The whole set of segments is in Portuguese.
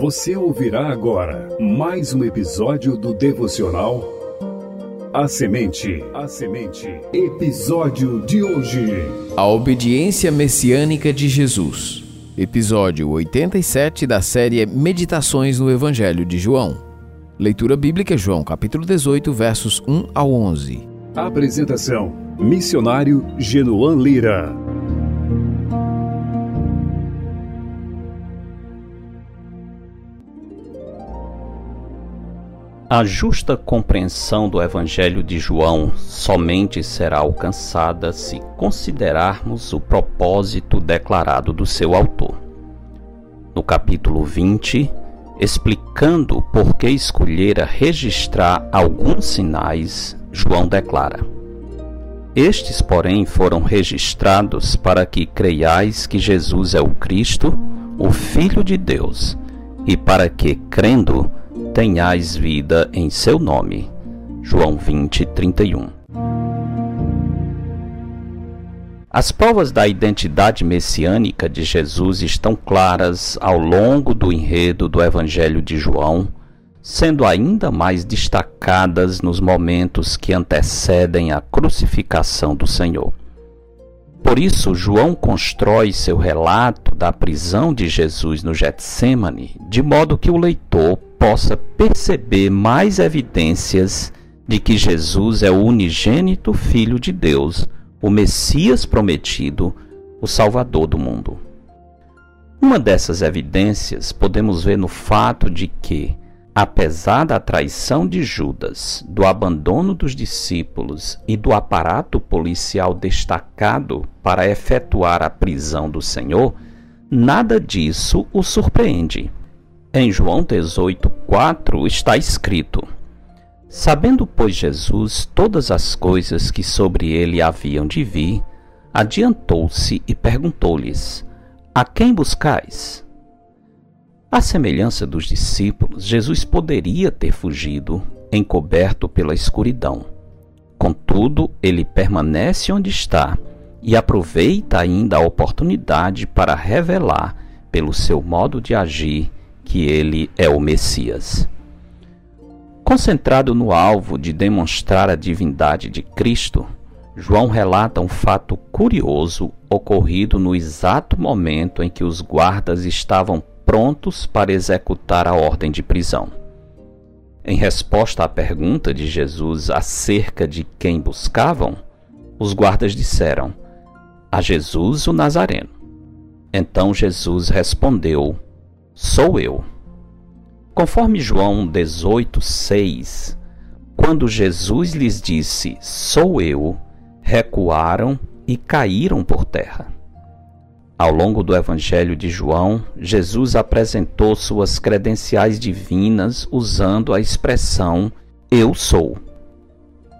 Você ouvirá agora mais um episódio do devocional A Semente. A Semente. Episódio de hoje. A obediência messiânica de Jesus. Episódio 87 da série Meditações no Evangelho de João. Leitura bíblica João, capítulo 18, versos 1 ao 11. Apresentação: Missionário Genoan Lira. A justa compreensão do Evangelho de João somente será alcançada se considerarmos o propósito declarado do seu autor. No capítulo 20, explicando por que escolhera registrar alguns sinais, João declara: Estes, porém, foram registrados para que creiais que Jesus é o Cristo, o Filho de Deus, e para que, crendo, tenhais vida em seu nome. João 20, 31. As provas da identidade messiânica de Jesus estão claras ao longo do enredo do Evangelho de João, sendo ainda mais destacadas nos momentos que antecedem a crucificação do Senhor. Por isso, João constrói seu relato da prisão de Jesus no Getsemane de modo que o leitor possa perceber mais evidências de que Jesus é o unigênito Filho de Deus, o Messias prometido, o Salvador do mundo. Uma dessas evidências podemos ver no fato de que, apesar da traição de Judas, do abandono dos discípulos e do aparato policial destacado para efetuar a prisão do Senhor, nada disso o surpreende. Em João 18:4 está escrito: Sabendo, pois, Jesus todas as coisas que sobre ele haviam de vir, adiantou-se e perguntou-lhes: A quem buscais? À semelhança dos discípulos, Jesus poderia ter fugido, encoberto pela escuridão. Contudo, ele permanece onde está e aproveita ainda a oportunidade para revelar, pelo seu modo de agir, que ele é o Messias. Concentrado no alvo de demonstrar a divindade de Cristo, João relata um fato curioso ocorrido no exato momento em que os guardas estavam prontos para executar a ordem de prisão. Em resposta à pergunta de Jesus acerca de quem buscavam, os guardas disseram: A Jesus o Nazareno. Então Jesus respondeu: sou eu. Conforme João 18:6, quando Jesus lhes disse: Sou eu, recuaram e caíram por terra. Ao longo do Evangelho de João, Jesus apresentou suas credenciais divinas usando a expressão Eu sou.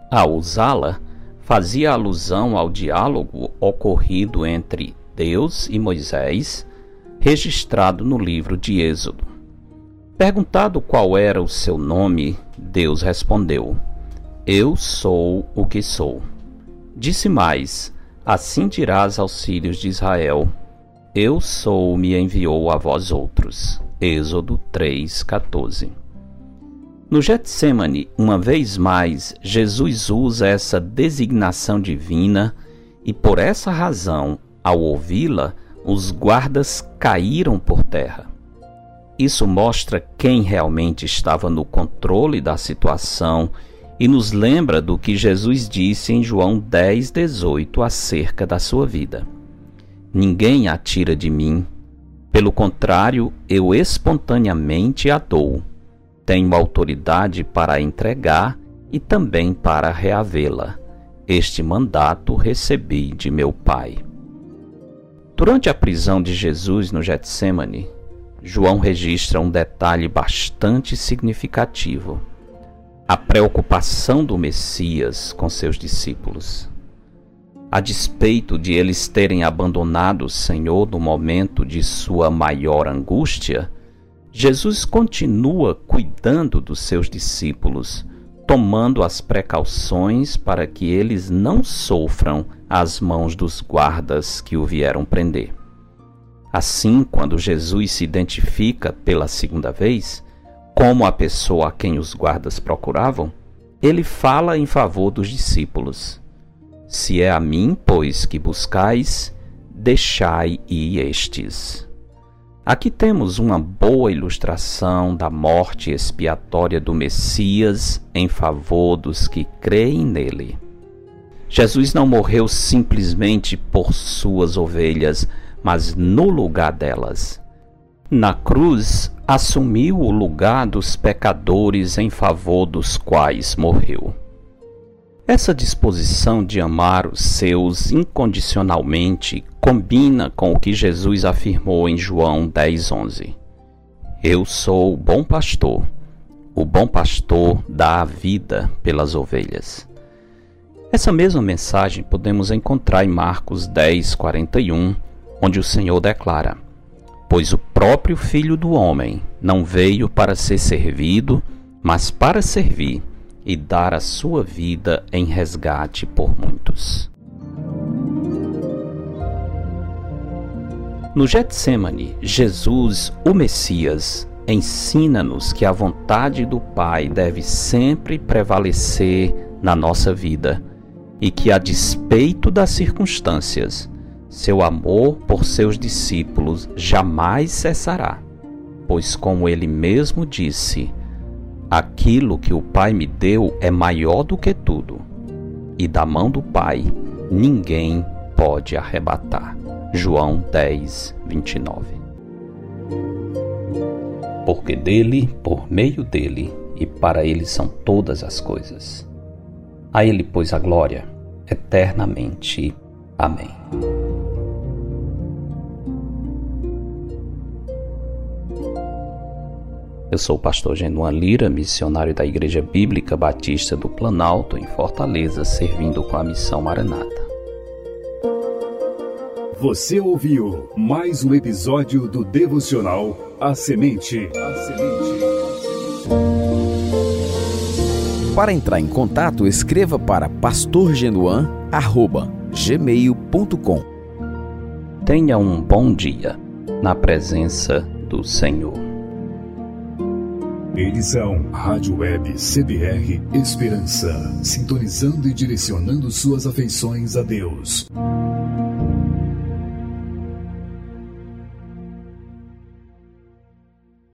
Ao usá-la, fazia alusão ao diálogo ocorrido entre Deus e Moisés registrado no livro de Êxodo. Perguntado qual era o seu nome, Deus respondeu: Eu sou o que sou. Disse mais: Assim dirás aos filhos de Israel: Eu sou me enviou a vós outros. Êxodo 3:14. No Getsemane, uma vez mais, Jesus usa essa designação divina e por essa razão, ao ouvi-la, os guardas caíram por terra. Isso mostra quem realmente estava no controle da situação e nos lembra do que Jesus disse em João 10,18 acerca da sua vida. Ninguém a tira de mim, pelo contrário, eu espontaneamente a dou. Tenho autoridade para entregar e também para reavê-la. Este mandato recebi de meu Pai. Durante a prisão de Jesus no Getsemane, João registra um detalhe bastante significativo: a preocupação do Messias com seus discípulos. A despeito de eles terem abandonado o Senhor no momento de sua maior angústia, Jesus continua cuidando dos seus discípulos tomando as precauções para que eles não sofram as mãos dos guardas que o vieram prender. Assim, quando Jesus se identifica pela segunda vez, como a pessoa a quem os guardas procuravam, ele fala em favor dos discípulos. Se é a mim, pois, que buscais, deixai ir estes. Aqui temos uma boa ilustração da morte expiatória do Messias em favor dos que creem nele. Jesus não morreu simplesmente por suas ovelhas, mas no lugar delas. Na cruz, assumiu o lugar dos pecadores em favor dos quais morreu. Essa disposição de amar os seus incondicionalmente combina com o que Jesus afirmou em João 10:11. Eu sou o bom pastor. O bom pastor dá a vida pelas ovelhas. Essa mesma mensagem podemos encontrar em Marcos 10:41, onde o Senhor declara: Pois o próprio Filho do homem não veio para ser servido, mas para servir e dar a sua vida em resgate por muitos. No Getsemane, Jesus, o Messias, ensina-nos que a vontade do Pai deve sempre prevalecer na nossa vida e que, a despeito das circunstâncias, seu amor por seus discípulos jamais cessará, pois, como ele mesmo disse, Aquilo que o Pai me deu é maior do que tudo, e da mão do Pai ninguém pode arrebatar. João 10, 29. Porque dele, por meio dele e para ele são todas as coisas. A ele, pois, a glória eternamente. Amém. Eu sou o pastor Genuan Lira, missionário da Igreja Bíblica Batista do Planalto, em Fortaleza, servindo com a missão Maranata. Você ouviu mais um episódio do devocional A Semente. A Semente. Para entrar em contato, escreva para pastorgenuan@gmail.com. Tenha um bom dia na presença do Senhor. Eles são Rádio Web CBR Esperança, sintonizando e direcionando suas afeições a Deus.